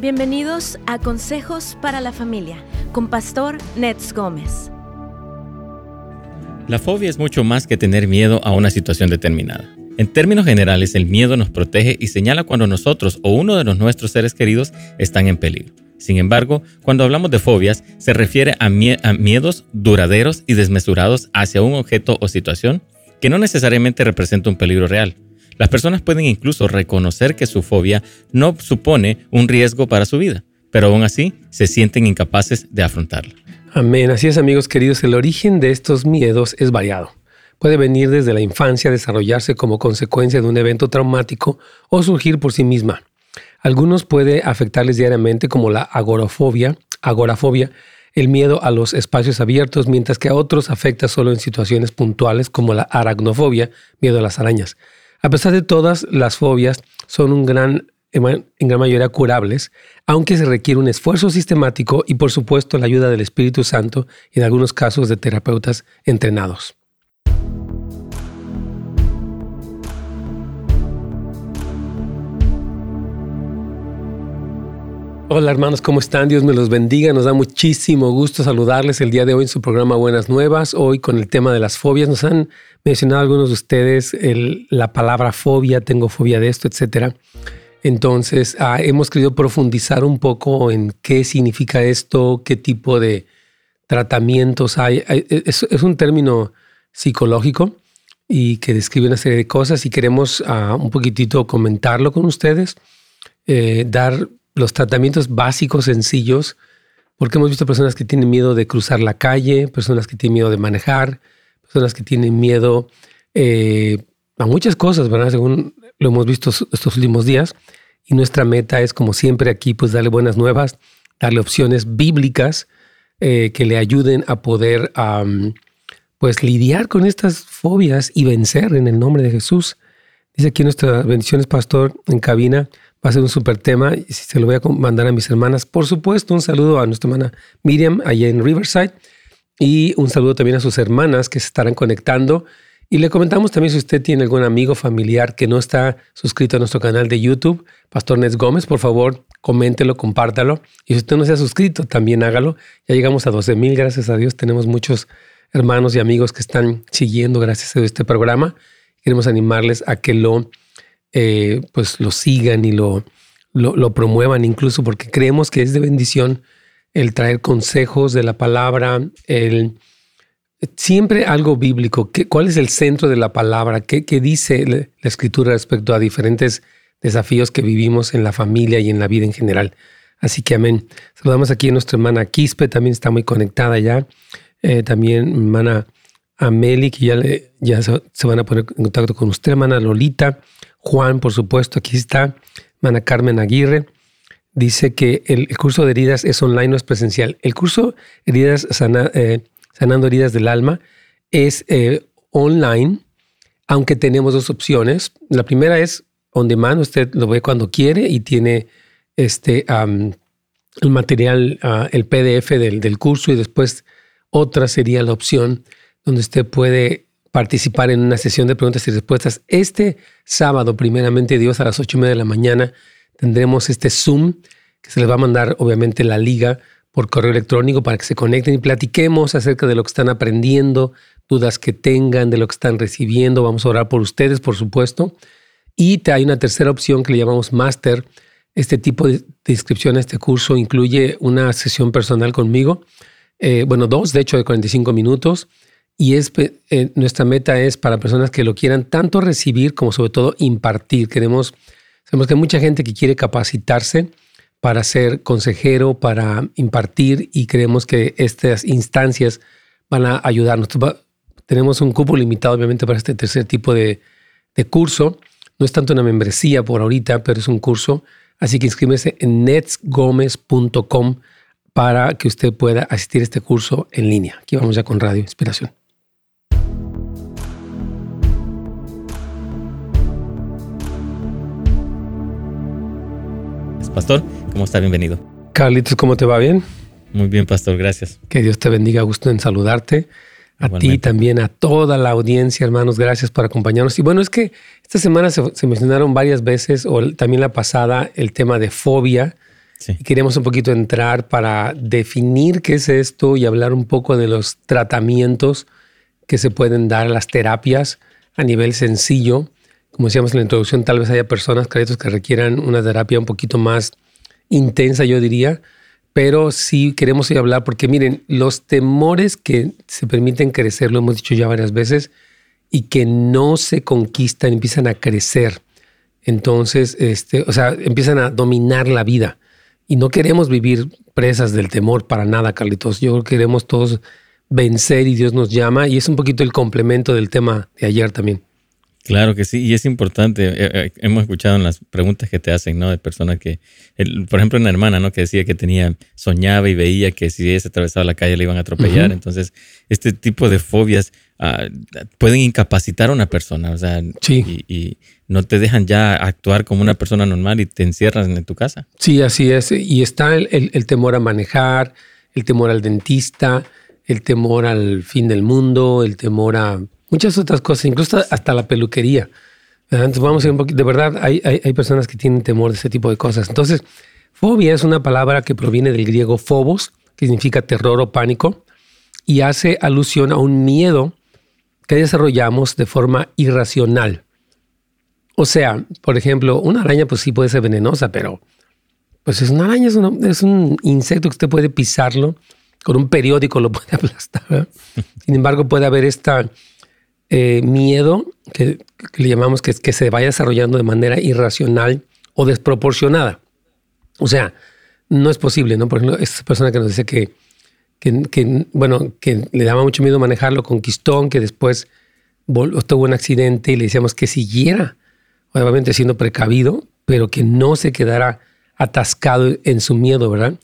Bienvenidos a Consejos para la Familia con Pastor Nets Gómez. La fobia es mucho más que tener miedo a una situación determinada. En términos generales, el miedo nos protege y señala cuando nosotros o uno de los nuestros seres queridos están en peligro. Sin embargo, cuando hablamos de fobias, se refiere a, a miedos duraderos y desmesurados hacia un objeto o situación que no necesariamente representa un peligro real. Las personas pueden incluso reconocer que su fobia no supone un riesgo para su vida, pero aún así se sienten incapaces de afrontarla. Amén. Así es, amigos queridos, el origen de estos miedos es variado. Puede venir desde la infancia, desarrollarse como consecuencia de un evento traumático o surgir por sí misma. Algunos puede afectarles diariamente como la agorafobia, agorafobia, el miedo a los espacios abiertos, mientras que a otros afecta solo en situaciones puntuales como la aracnofobia, miedo a las arañas. A pesar de todas, las fobias son un gran, en gran mayoría curables, aunque se requiere un esfuerzo sistemático y por supuesto la ayuda del Espíritu Santo y en algunos casos de terapeutas entrenados. Hola hermanos, ¿cómo están? Dios me los bendiga. Nos da muchísimo gusto saludarles el día de hoy en su programa Buenas Nuevas. Hoy con el tema de las fobias. Nos han mencionado algunos de ustedes la palabra fobia, tengo fobia de esto, etc. Entonces, ah, hemos querido profundizar un poco en qué significa esto, qué tipo de tratamientos hay. Es, un término psicológico y que describe una serie de cosas y queremos ah, un poquitito comentarlo con ustedes, eh, dar los tratamientos básicos, sencillos, porque hemos visto personas que tienen miedo de cruzar la calle, personas que tienen miedo de manejar, personas que tienen miedo eh, a muchas cosas, ¿verdad? Según lo hemos visto estos últimos días. Y nuestra meta es, como siempre aquí, pues darle buenas nuevas, darle opciones bíblicas eh, que le ayuden a poder, pues, lidiar con estas fobias y vencer en el nombre de Jesús. Dice aquí nuestras bendiciones, pastor, en cabina va a ser un súper tema y se lo voy a mandar a mis hermanas. Por supuesto, un saludo a nuestra hermana Miriam allá en Riverside y un saludo también a sus hermanas que se estarán conectando. Y le comentamos también si usted tiene algún amigo familiar que no está suscrito a nuestro canal de YouTube, Pastor Nes Gómez, por favor, coméntelo, compártalo. Y si usted no se ha suscrito, también hágalo. Ya llegamos a 12 mil, gracias a Dios. Tenemos muchos hermanos y amigos que están siguiendo, gracias a este programa. Queremos animarles a que lo eh, pues lo sigan y lo, lo, promuevan incluso porque creemos que es de bendición el traer consejos de la palabra, el siempre algo bíblico. ¿Qué, ¿Cuál es el centro de la palabra? ¿Qué, ¿Qué, dice la escritura respecto a diferentes desafíos que vivimos en la familia y en la vida en general? Así que amén. Saludamos aquí a nuestra hermana Quispe, también está muy conectada ya. Eh, también hermana Ameli, que ya, ya se, se, van a poner en contacto con usted, hermana Lolita. Juan, por supuesto, aquí está, Mana Carmen Aguirre, dice que el, curso de heridas es online, no es presencial. El curso heridas eh, sanando heridas del alma es eh, online, aunque tenemos dos opciones. La primera es on demand, usted lo ve cuando quiere y tiene este el material, ah, el PDF del, del curso y después otra sería la opción donde usted puede participar en una sesión de preguntas y respuestas. Este sábado, primeramente Dios, a las ocho y media de la mañana, tendremos este Zoom que se les va a mandar, obviamente, la liga por correo electrónico para que se conecten y platiquemos acerca de lo que están aprendiendo, dudas que tengan, de lo que están recibiendo. Vamos a orar por ustedes, por supuesto. Y hay una tercera opción que le llamamos Master. Este tipo de, inscripción a este curso incluye una sesión personal conmigo. Eh, bueno, dos, de hecho, de 45 minutos y eh, nuestra meta es para personas que lo quieran tanto recibir como sobre todo impartir. Queremos, sabemos que hay mucha gente que quiere capacitarse para ser consejero, para impartir y creemos que estas instancias van a ayudarnos. Tenemos un cupo limitado obviamente para este tercer tipo de, curso. No es tanto una membresía por ahorita, pero es un curso. Así que inscríbese en netsgomez.com para que usted pueda asistir a este curso en línea. Aquí vamos ya con Radio Inspiración. Pastor, ¿cómo está? Bienvenido. Carlitos, ¿cómo te va? ¿Bien? Muy bien, Pastor, gracias. Que Dios te bendiga, gusto en saludarte. A ti también, a toda la audiencia, hermanos, gracias por acompañarnos. Y bueno, es que esta semana se, mencionaron varias veces, o también la pasada, el tema de fobia. Y queremos un poquito entrar para definir qué es esto y hablar un poco de los tratamientos que se pueden dar, las terapias a nivel sencillo. Como decíamos en la introducción, tal vez haya personas, que requieran una terapia un poquito más intensa, yo diría, pero sí queremos hoy hablar porque miren, los temores que se permiten crecer, lo hemos dicho ya varias veces, y que no se conquistan, empiezan a crecer. Entonces, este, o sea, empiezan a dominar la vida. Y no queremos vivir presas del temor para nada, Carlitos. Yo creo que queremos todos vencer y Dios nos llama. Y es un poquito el complemento del tema de ayer también. Claro que sí, y es importante. Eh, eh, hemos escuchado en las preguntas que te hacen, ¿no? De personas que, por ejemplo, una hermana, ¿no? Que decía que tenía, soñaba y veía que si ella se atravesaba la calle le iban a atropellar. Entonces, este tipo de fobias ah, pueden incapacitar a una persona, o sea, y, no te dejan ya actuar como una persona normal y te encierran en tu casa. Sí, así es. Y está el temor a manejar, el temor al dentista, el temor al fin del mundo, el temor a muchas otras cosas, incluso hasta la peluquería. Entonces vamos a ir un poquito, de verdad hay, hay, personas que tienen temor de ese tipo de cosas. Entonces, fobia es una palabra que proviene del griego phobos, que significa terror o pánico, y hace alusión a un miedo que desarrollamos de forma irracional. O sea, por ejemplo, una araña pues sí puede ser venenosa, pero pues es una araña, es un insecto que usted puede pisarlo, con un periódico lo puede aplastar. Sin embargo, puede haber esta eh, miedo, que, le llamamos que, se vaya desarrollando de manera irracional o desproporcionada. O sea, no es posible, ¿no? Por ejemplo, esta persona que nos dice que, que, bueno, que le daba mucho miedo manejarlo con Quistón, que después tuvo un accidente y le decíamos que siguiera, obviamente siendo precavido, pero que no se quedara atascado en su miedo, ¿verdad?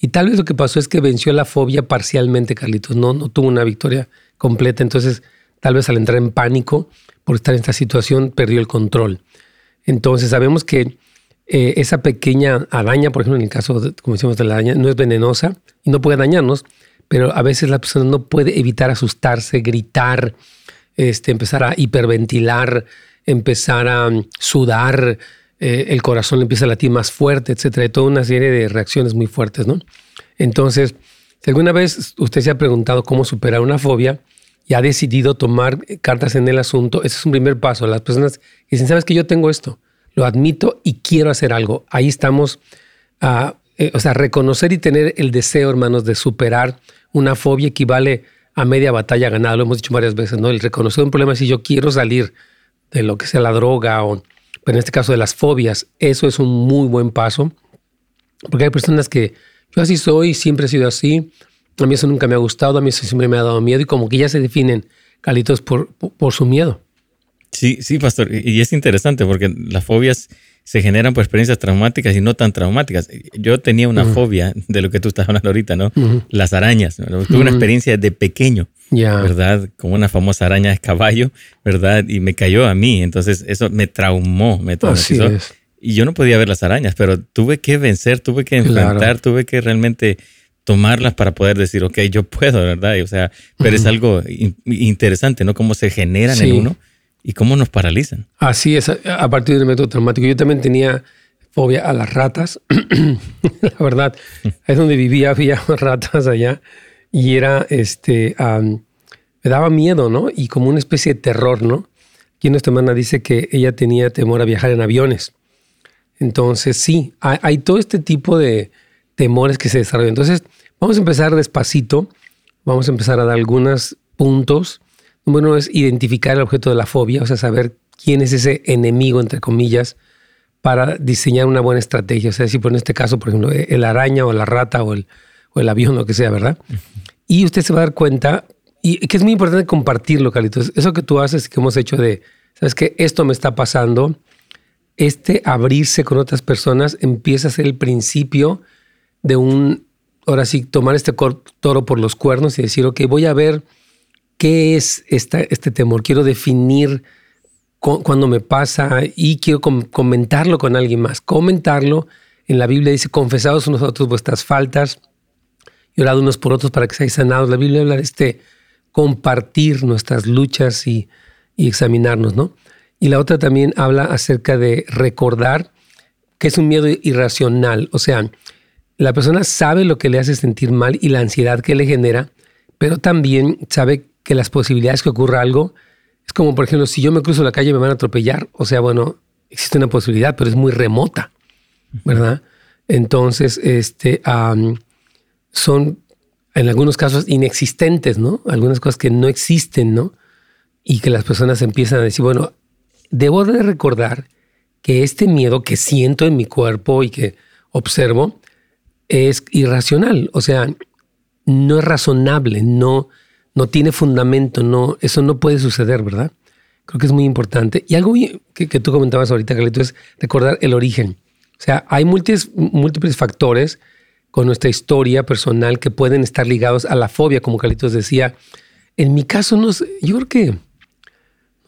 Y tal vez lo que pasó es que venció la fobia parcialmente, Carlitos, no, no tuvo una victoria completa, entonces tal vez al entrar en pánico por estar en esta situación, perdió el control. Entonces sabemos que eh, esa pequeña araña, por ejemplo, en el caso, de, como decimos, de la araña, no es venenosa y no puede dañarnos, pero a veces la persona no puede evitar asustarse, gritar, este, empezar a hiperventilar, empezar a mm, sudar, eh, el corazón le empieza a latir más fuerte, etcétera, y toda una serie de reacciones muy fuertes, ¿no? Entonces, si alguna vez usted se ha preguntado cómo superar una fobia, y ha decidido tomar cartas en el asunto, ese es un primer paso. Las personas dicen, sabes que yo tengo esto, lo admito y quiero hacer algo. Ahí estamos, eh, o sea, reconocer y tener el deseo, hermanos, de superar una fobia equivale a media batalla ganada. Lo hemos dicho varias veces, ¿no? El reconocer un problema si yo quiero salir de lo que sea la droga o, pero en este caso de las fobias, eso es un muy buen paso. Porque hay personas que yo así soy, siempre he sido así, a mí eso nunca me ha gustado, a mí eso siempre me ha dado miedo y como que ya se definen, Calitos, por, por, su miedo. Sí, sí, pastor. Y es interesante porque las fobias se generan por experiencias traumáticas y no tan traumáticas. Yo tenía una fobia de lo que tú estás hablando ahorita, ¿no? Las arañas. Tuve una experiencia de pequeño, ¿verdad? Como una famosa araña de caballo, ¿verdad? Y me cayó a mí. Entonces eso me traumó, me traumatizó. Y yo no podía ver las arañas, pero tuve que vencer, tuve que enfrentar, tuve que realmente tomarlas para poder decir, ok, yo puedo, ¿verdad? o sea, pero es algo interesante, ¿no? Cómo se generan en uno y cómo nos paralizan. Así es, a partir del método traumático. Yo también tenía fobia a las ratas. la verdad, es donde vivía, había ratas allá y era, este, me daba miedo, ¿no? Y como una especie de terror, ¿no? Aquí nuestra hermana dice que ella tenía temor a viajar en aviones. Entonces, sí, hay todo este tipo de temores que se desarrollan. Entonces, Vamos a empezar despacito, vamos a empezar a dar algunos puntos. Número uno es identificar el objeto de la fobia, o sea, saber quién es ese enemigo, entre comillas, para diseñar una buena estrategia. O sea, si por en este caso, por ejemplo, el araña o la rata o el, o el avión, lo que sea, ¿verdad? Y usted se va a dar cuenta, y que es muy importante compartirlo, Carlitos. Eso que tú haces, que hemos hecho de, ¿sabes qué? Esto me está pasando. Este abrirse con otras personas empieza a ser el principio de un ahora sí, tomar este toro por los cuernos y decir, ok, voy a ver qué es esta, este temor, quiero definir cuando me pasa y quiero comentarlo con alguien más. Comentarlo, en la Biblia dice, confesados unos a otros vuestras faltas y orad unos por otros para que seáis sanados. La Biblia habla de este compartir nuestras luchas y, y examinarnos, ¿no? Y la otra también habla acerca de recordar que es un miedo irracional, o sea, la persona sabe lo que le hace sentir mal y la ansiedad que le genera, pero también sabe que las posibilidades que ocurra algo es como, por ejemplo, si yo me cruzo la calle me van a atropellar. O sea, bueno, existe una posibilidad, pero es muy remota, ¿verdad? Entonces, este, son en algunos casos inexistentes, ¿no? Algunas cosas que no existen, ¿no? Y que las personas empiezan a decir, bueno, debo de recordar que este miedo que siento en mi cuerpo y que observo es irracional, o sea, no es razonable, no, no tiene fundamento, no, eso no puede suceder, ¿verdad? Creo que es muy importante. Y algo que, tú comentabas ahorita, Carlito, es recordar el origen. O sea, hay múltiples, múltiples factores con nuestra historia personal que pueden estar ligados a la fobia, como Carlitos decía. En mi caso, no sé, yo creo que, no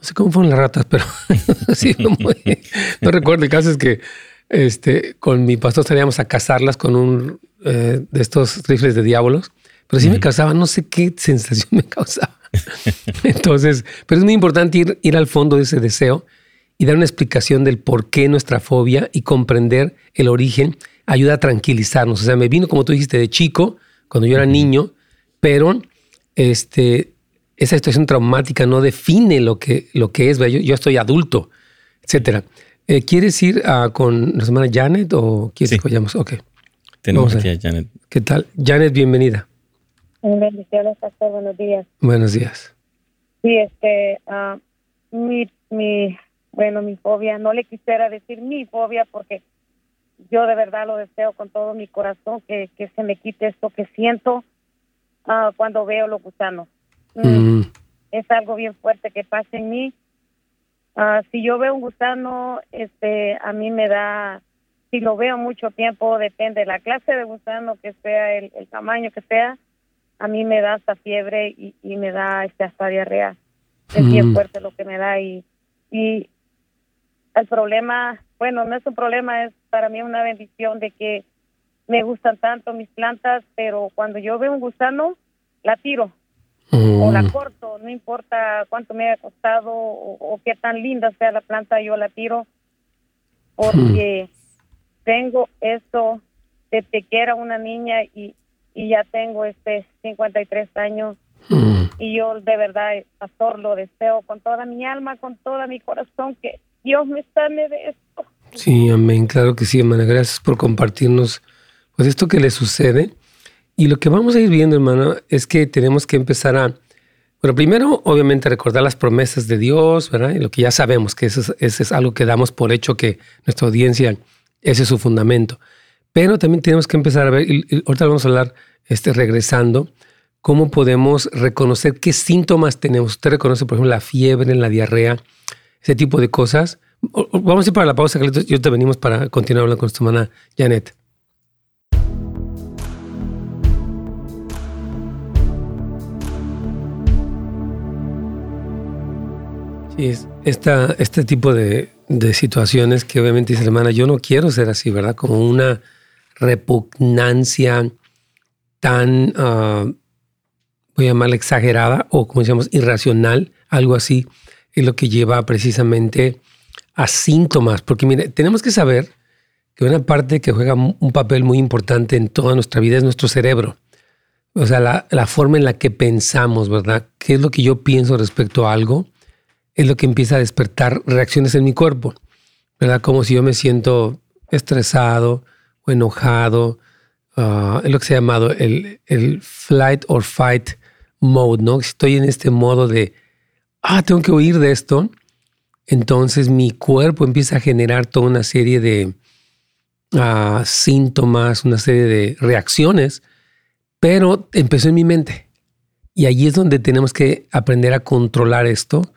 sé cómo fueron las ratas, pero sí, no recuerdo. El caso es que este, con mi pastor salíamos a cazarlas con un eh, de estos rifles de diablos, pero sí me causaba, no sé qué sensación me causaba. Entonces, pero es muy importante ir, ir al fondo de ese deseo y dar una explicación del por qué nuestra fobia y comprender el origen ayuda a tranquilizarnos. O sea, me vino, como tú dijiste, de chico, cuando yo era niño, pero este, esa situación traumática no define lo que, lo que es. Yo, yo estoy adulto, etcétera. Eh, ¿Quieres ir uh, con la hermana Janet o quieres que vayamos? Ok. Tenemos aquí a Janet. ¿Qué tal? Janet, bienvenida. Bendiciones, pastor. Buenos días. Buenos días. Sí, este, uh, mi, mi, bueno, mi fobia, no le quisiera decir mi fobia porque yo de verdad lo deseo con todo mi corazón que, que se me quite esto que siento uh, cuando veo los gusanos. Mm. Es algo bien fuerte que pasa en mí Ah, si yo veo un gusano, este, a mí me da, si lo veo mucho tiempo, depende de la clase de gusano que sea, el, tamaño que sea, a mí me da hasta fiebre y, y me da este, hasta diarrea. Es bien mm. fuerte lo que me da y, y el problema, bueno, no es un problema, es para mí una bendición de que me gustan tanto mis plantas, pero cuando yo veo un gusano, la tiro o la mm. corto, no importa cuánto me haya costado o, qué tan linda sea la planta, yo la tiro porque mm. tengo esto desde que era una niña y, y ya tengo este 53 años mm. y yo de verdad, pastor, lo deseo con toda mi alma, con todo mi corazón que Dios me sane de esto. Sí, amén, claro que sí, hermana, gracias por compartirnos pues esto que le sucede y lo que vamos a ir viendo, hermano, es que tenemos que empezar a, bueno, primero, obviamente, recordar las promesas de Dios, ¿verdad? Y lo que ya sabemos, que eso es, algo que damos por hecho, que nuestra audiencia, ese es su fundamento. Pero también tenemos que empezar a ver, y, ahorita vamos a hablar, este, regresando, cómo podemos reconocer qué síntomas tenemos. Usted reconoce, por ejemplo, la fiebre, la diarrea, ese tipo de cosas. Vamos a ir para la pausa, Carlitos, y ahorita venimos para continuar hablando con nuestra hermana Janet. Esta, este tipo de, situaciones que obviamente dice hermana, yo no quiero ser así, ¿verdad? Como una repugnancia tan, ah, voy a llamarla exagerada o como decíamos, irracional, algo así, es lo que lleva precisamente a síntomas. Porque mire, tenemos que saber que una parte que juega un papel muy importante en toda nuestra vida es nuestro cerebro. O sea, la, la forma en la que pensamos, ¿verdad? ¿Qué es lo que yo pienso respecto a algo? Es lo que empieza a despertar reacciones en mi cuerpo, ¿verdad? Como si yo me siento estresado o enojado, ah, es lo que se ha llamado el, el, flight or fight mode, ¿no? Estoy en este modo de, ah, tengo que huir de esto, entonces mi cuerpo empieza a generar toda una serie de ah, síntomas, una serie de reacciones, pero empezó en mi mente. Y allí es donde tenemos que aprender a controlar esto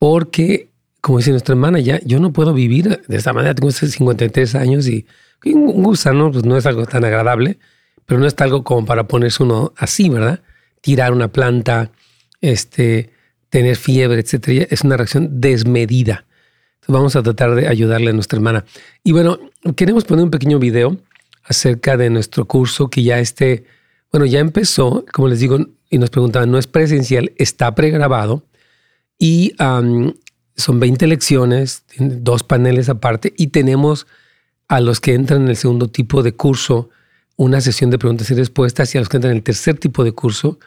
porque, como dice nuestra hermana, ya yo no puedo vivir de esta manera. Tengo 53 años y un gusano pues, no es algo tan agradable, pero no es algo como para ponerse uno así, ¿verdad? Tirar una planta, este, tener fiebre, etcétera. Es una reacción desmedida. Entonces vamos a tratar de ayudarle a nuestra hermana. Y bueno, queremos poner un pequeño video acerca de nuestro curso que ya esté, bueno, ya empezó, como les digo, y nos preguntaban, no es presencial, está pregrabado y son 20 lecciones, dos paneles aparte y tenemos a los que entran en el segundo tipo de curso una sesión de preguntas y respuestas y a los que entran en el tercer tipo de curso,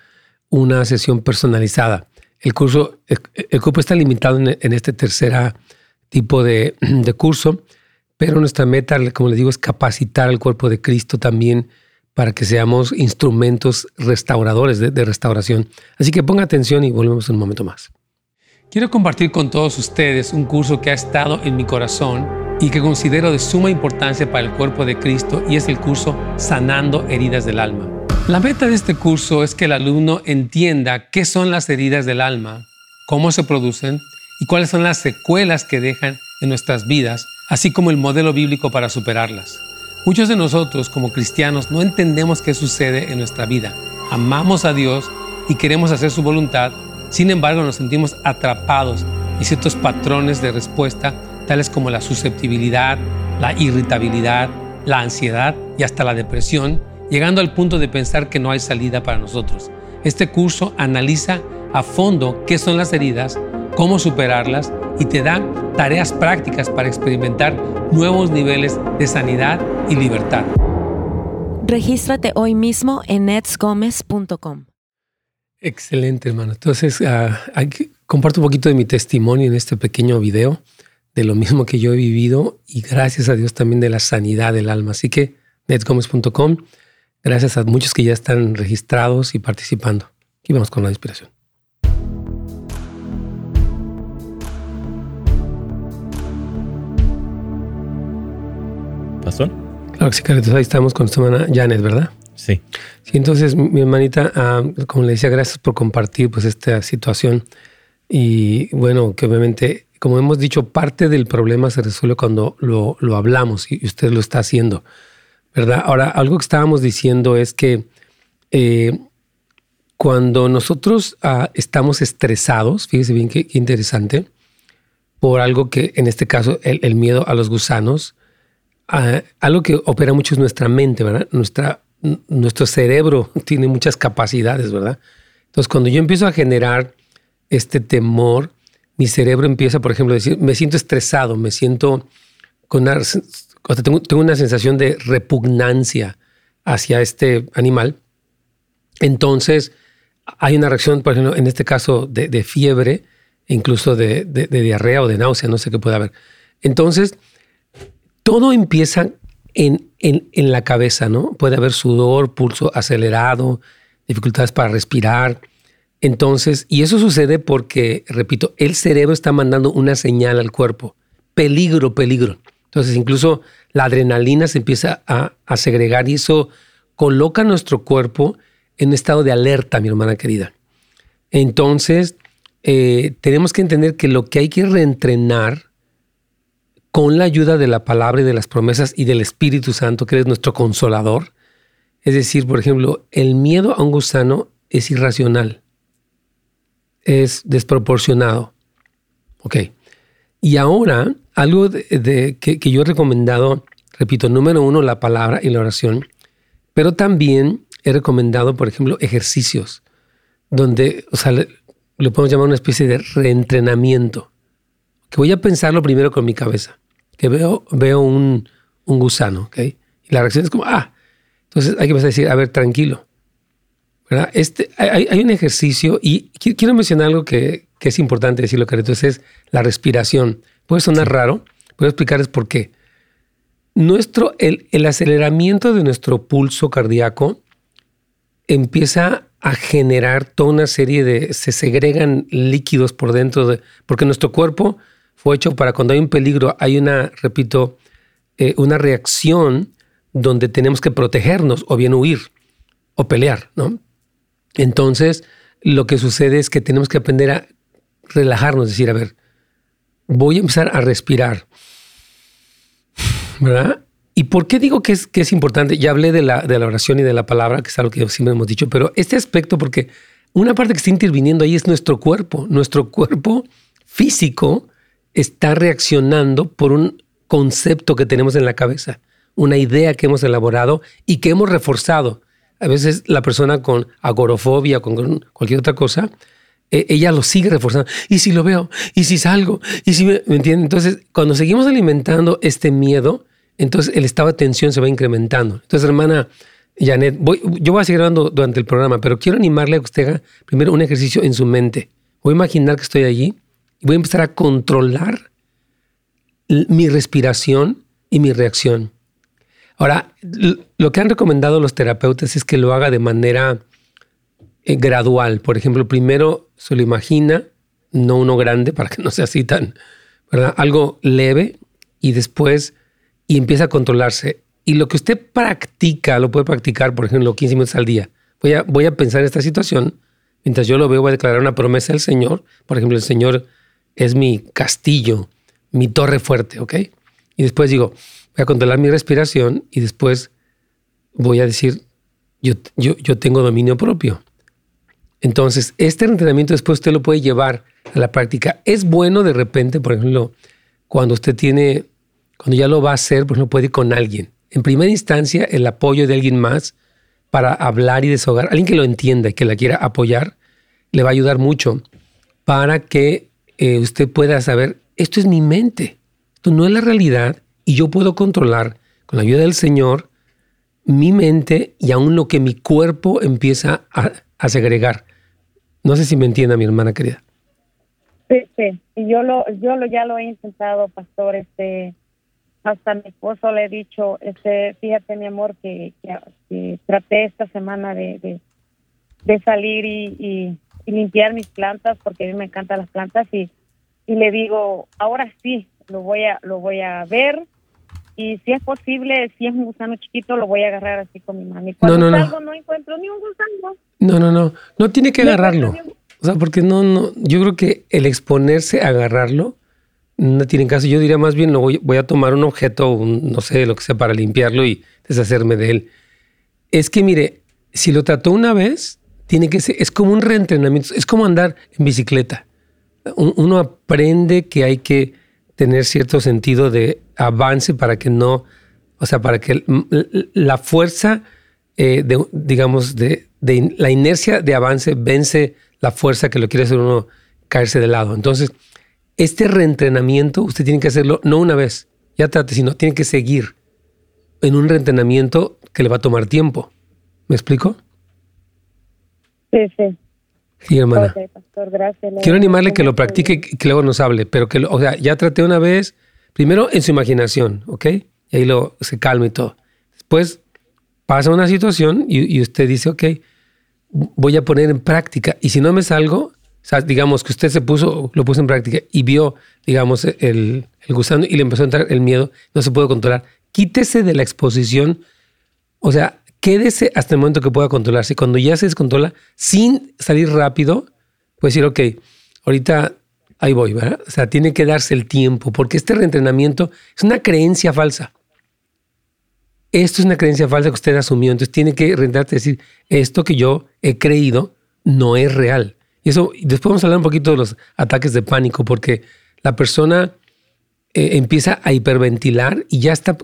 una sesión personalizada. El curso, el, cupo está limitado en, este tercer tipo de, curso, pero nuestra meta, como les digo, es capacitar al cuerpo de Cristo también para que seamos instrumentos restauradores de, restauración. Así que ponga atención y volvemos en un momento más. Quiero compartir con todos ustedes un curso que ha estado en mi corazón y que considero de suma importancia para el cuerpo de Cristo y es el curso Sanando Heridas del Alma. La meta de este curso es que el alumno entienda qué son las heridas del alma, cómo se producen y cuáles son las secuelas que dejan en nuestras vidas, así como el modelo bíblico para superarlas. Muchos de nosotros como cristianos no entendemos qué sucede en nuestra vida. Amamos a Dios y queremos hacer su voluntad, sin embargo nos sentimos atrapados en ciertos patrones de respuesta, tales como la susceptibilidad, la irritabilidad, la ansiedad y hasta la depresión, llegando al punto de pensar que no hay salida para nosotros. Este curso analiza a fondo qué son las heridas, cómo superarlas y te da tareas prácticas para experimentar nuevos niveles de sanidad y libertad. Regístrate hoy mismo en netsgomez.com. Excelente, hermano. Entonces, ah, comparto un poquito de mi testimonio en este pequeño video, de lo mismo que yo he vivido y gracias a Dios también de la sanidad del alma. Así que, netsgomez.com Gracias a muchos que ya están registrados y participando. Aquí vamos con la inspiración. ¿Pasó? Claro que sí, Carlitos. Ahí estamos con su hermana Janet, ¿verdad? Sí. Sí, entonces, mi hermanita, ah, como le decía, gracias por compartir pues esta situación. Y bueno, que obviamente, como hemos dicho, parte del problema se resuelve cuando lo, lo hablamos y usted lo está haciendo. ¿verdad? Ahora, algo que estábamos diciendo es que eh, cuando nosotros ah, estamos estresados, fíjese bien qué, interesante, por algo que en este caso el, miedo a los gusanos, ah, algo que opera mucho es nuestra mente, ¿verdad? Nuestra, nuestro cerebro tiene muchas capacidades, ¿verdad? Entonces, cuando yo empiezo a generar este temor, mi cerebro empieza, por ejemplo, a decir, me siento estresado, me siento con una tengo, una sensación de repugnancia hacia este animal, entonces hay una reacción, por ejemplo, en este caso de, fiebre, incluso de, diarrea o de náusea, no sé qué puede haber. Entonces, todo empieza en, en, la cabeza, ¿no? Puede haber sudor, pulso acelerado, dificultades para respirar. Entonces, y eso sucede porque, repito, el cerebro está mandando una señal al cuerpo. Peligro, peligro. Entonces, incluso la adrenalina se empieza a, segregar y eso coloca nuestro cuerpo en estado de alerta, mi hermana querida. Entonces, eh, tenemos que entender que lo que hay que reentrenar con la ayuda de la palabra y de las promesas y del Espíritu Santo, que es nuestro consolador. Es decir, por ejemplo, el miedo a un gusano es irracional, es desproporcionado. Ok. Y ahora algo que, yo he recomendado, repito, número uno, la palabra y la oración, pero también he recomendado, por ejemplo, ejercicios, donde, o sea, le, podemos llamar una especie de reentrenamiento, que voy a pensarlo primero con mi cabeza, que veo, veo un, gusano, ¿ok? Y la reacción es como, ah, entonces hay que empezar a decir, a ver, tranquilo. ¿verdad? Este, hay, hay un ejercicio y quiero mencionar algo que, que es importante decirlo, Carlitos, es la respiración. Puede sonar raro, puedo explicarles por qué. Nuestro, el, el, aceleramiento de nuestro pulso cardíaco empieza a generar toda una serie de, se segregan líquidos por dentro, de, porque nuestro cuerpo fue hecho para cuando hay un peligro, hay una, repito, eh, una reacción donde tenemos que protegernos o bien huir o pelear, ¿no? Entonces, lo que sucede es que tenemos que aprender a relajarnos, decir, a ver, voy a empezar a respirar. ¿Verdad? ¿Y por qué digo que es, que es importante? Ya hablé de la, de la oración y de la palabra, que es algo que siempre hemos dicho, pero este aspecto, porque una parte que está interviniendo ahí es nuestro cuerpo. Nuestro cuerpo físico está reaccionando por un concepto que tenemos en la cabeza, una idea que hemos elaborado y que hemos reforzado. A veces la persona con agorofobia, con cualquier otra cosa, e, ella lo sigue reforzando. ¿Y si lo veo? ¿Y si salgo? ¿Y si me, entienden? Entonces, cuando seguimos alimentando este miedo, entonces el estado de tensión se va incrementando. Entonces, hermana Janet, voy, yo voy a seguir hablando durante el programa, pero quiero animarle a que usted primero un ejercicio en su mente. Voy a imaginar que estoy allí y voy a empezar a controlar mi respiración y mi reacción. Ahora, lo que han recomendado los terapeutas es que lo haga de manera eh, gradual. Por ejemplo, primero se lo imagina, no uno grande para que no sea así tan, ¿verdad? Algo leve y después y empieza a controlarse. Y lo que usted practica, lo puede practicar, por ejemplo, 15 minutos al día. Voy a, voy a pensar en esta situación. Mientras yo lo veo, voy a declarar una promesa del Señor. Por ejemplo, el Señor es mi castillo, mi torre fuerte, ¿ok? Y después digo, voy a controlar mi respiración y después voy a decir, yo, yo, yo tengo dominio propio. Entonces, este entrenamiento después usted lo puede llevar a la práctica. Es bueno de repente, por ejemplo, cuando usted tiene, cuando ya lo va a hacer, pues no puede con alguien. En primera instancia, el apoyo de alguien más para hablar y desahogar, alguien que lo entienda y que la quiera apoyar, le va a ayudar mucho para que eh, usted pueda saber, esto es mi mente, esto no es la realidad y yo puedo controlar con la ayuda del Señor mi mente y aún lo que mi cuerpo empieza a, a segregar. No sé si me entienda mi hermana querida. Sí, sí. Y yo lo, yo lo, ya lo he intentado, pastor. Este, hasta mi esposo le he dicho, este, fíjate mi amor que, traté esta semana de, de, salir y, y, limpiar mis plantas porque a mí me encantan las plantas y, y le digo, ahora sí, lo voy a, lo voy a ver y si es posible, si es un gusano chiquito, lo voy a agarrar así con mi. Y cuando no, no, salgo, no. no encuentro ni un gusano. No, no, no, no tiene que agarrarlo. O sea, porque no, no, yo creo que el exponerse a agarrarlo no tiene caso. Yo diría más bien, lo voy, voy a tomar un objeto, no sé, lo que sea, para limpiarlo y deshacerme de él. Es que, mire, si lo trató una vez, tiene que ser, es como un reentrenamiento, es como andar en bicicleta. Uno aprende que hay que tener cierto sentido de avance para que no, o sea, para que la fuerza, eh, de, digamos, de, la inercia de avance vence la fuerza que lo quiere hacer uno caerse de lado. Entonces, este reentrenamiento usted tiene que hacerlo no una vez, ya trate, sino tiene que seguir en un reentrenamiento que le va a tomar tiempo. ¿Me explico? Sí, sí. Sí, hermana. gracias. Quiero animarle que lo practique y que luego nos hable, pero que, o sea, ya traté una vez, primero en su imaginación, ¿ok? Y ahí lo, se calma y todo. Después pasa una situación y, y usted dice, ok, voy a poner en práctica. Y si no me salgo, o sea, digamos que usted se puso, lo puso en práctica y vio, digamos, el, el gusano y le empezó a entrar el miedo, no se puede controlar. Quítese de la exposición, o sea, quédese hasta el momento que pueda controlarse. Cuando ya se descontrola, sin salir rápido, puede decir, ok, ahorita ahí voy, ¿verdad? O sea, tiene que darse el tiempo, porque este reentrenamiento es una creencia falsa. Esto es una creencia falsa que usted asumió, entonces tiene que rentarte decir, esto que yo he creído no es real. Y eso, después vamos a hablar un poquito de los ataques de pánico, porque la persona eh, empieza a hiperventilar y ya está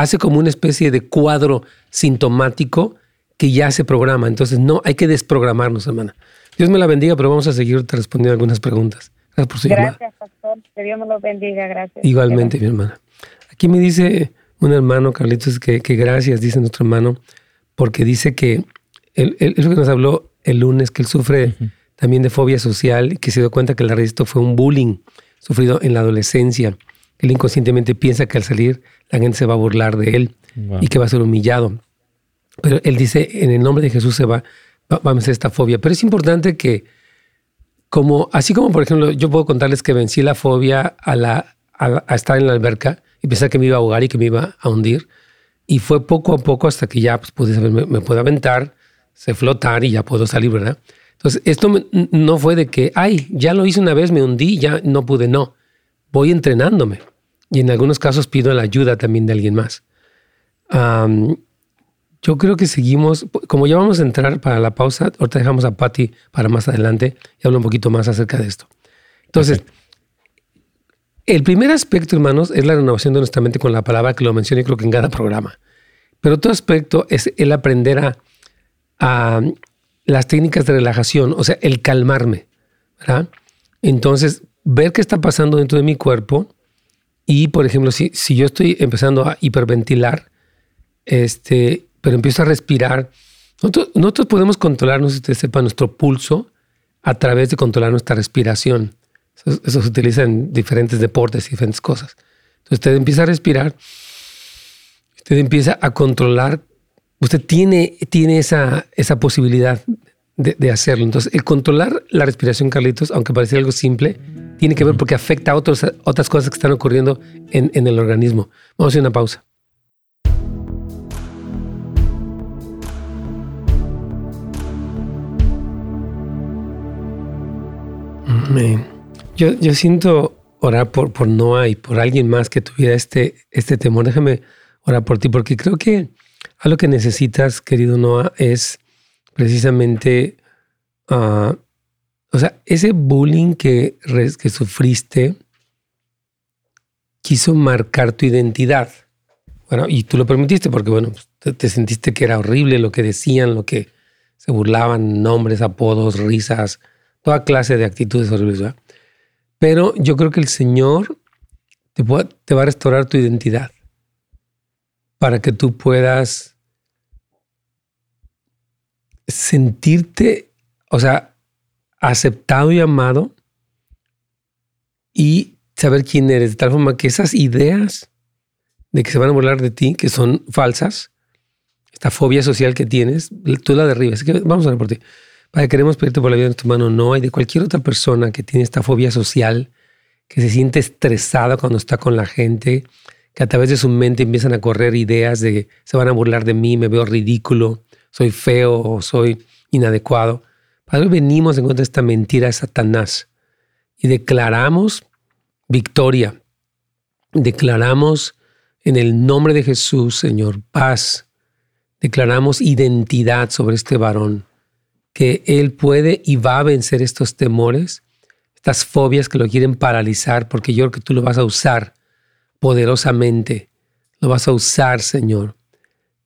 hace como una especie de cuadro sintomático que ya se programa. Entonces, no, hay que desprogramarnos, hermana. Dios me la bendiga, pero vamos a seguir respondiendo algunas preguntas. Gracias por su Gracias, pastor. Que Dios me lo bendiga. Gracias. Igualmente, mi hermana. Aquí me dice un hermano, Carlitos, que, que gracias, dice nuestro hermano, porque dice que él, él, que nos habló el lunes, que él sufre también de fobia social y que se dio cuenta que el arresto fue un bullying sufrido en la adolescencia. Él inconscientemente piensa que al salir la gente se va a burlar de él y que va a ser humillado. Pero él dice, en el nombre de Jesús se va, va, a vencer esta fobia. Pero es importante que, como, así como por ejemplo, yo puedo contarles que vencí la fobia a, la, a, estar en la alberca y pensar que me iba a ahogar y que me iba a hundir. Y fue poco a poco hasta que ya pues, pude saber, me, me puedo aventar, sé flotar y ya puedo salir, ¿verdad? Entonces, esto no fue de que, ay, ya lo hice una vez, me hundí, ya no pude, no voy entrenándome. Y en algunos casos pido la ayuda también de alguien más. yo creo que seguimos, como ya vamos a entrar para la pausa, ahorita dejamos a Patty para más adelante y hablo un poquito más acerca de esto. Entonces, el primer aspecto, hermanos, es la renovación de nuestra mente con la palabra que lo mencioné creo que en cada programa. Pero otro aspecto es el aprender a, a las técnicas de relajación, o sea, el calmarme. ¿verdad? Entonces, ver qué está pasando dentro de mi cuerpo y, por ejemplo, si, si yo estoy empezando a hiperventilar, este, pero empiezo a respirar. Nosotros, podemos controlar, no sé si usted sepa, nuestro pulso a través de controlar nuestra respiración. Eso, se utiliza en diferentes deportes y diferentes cosas. Entonces usted empieza a respirar, usted empieza a controlar, usted tiene, tiene esa, esa posibilidad de, hacerlo. Entonces, el controlar la respiración, Carlitos, aunque parece algo simple, tiene que ver porque afecta a otros, otras cosas que están ocurriendo en, en el organismo. Vamos a hacer una pausa. Yo, yo siento orar por, por Noah y por alguien más que tuviera este, este temor. Déjame orar por ti, porque creo que algo que necesitas, querido Noah, es precisamente, uh, o sea, ese bullying que, que sufriste quiso marcar tu identidad. Bueno, y tú lo permitiste porque, bueno, pues, te, te sentiste que era horrible lo que decían, lo que se burlaban, nombres, apodos, risas, toda clase de actitudes horribles. Pero yo creo que el Señor te, te va a restaurar tu identidad para que tú puedas sentirte, o sea, aceptado y amado y saber quién eres, de tal forma que esas ideas de que se van a burlar de ti, que son falsas, esta fobia social que tienes, tú la derribas. que vamos a ver por ti. Padre, queremos pedirte por la vida de tu mano, no hay de cualquier otra persona que tiene esta fobia social, que se siente estresada cuando está con la gente, que a través de su mente empiezan a correr ideas de se van a burlar de mí, me veo ridículo, soy feo o soy inadecuado. Padre, venimos en contra de esta mentira de Satanás y declaramos victoria. Declaramos en el nombre de Jesús, Señor, paz. Declaramos identidad sobre este varón que Él puede y va a vencer estos temores, estas fobias que lo quieren paralizar, porque yo creo que tú lo vas a usar poderosamente. Lo vas a usar, Señor.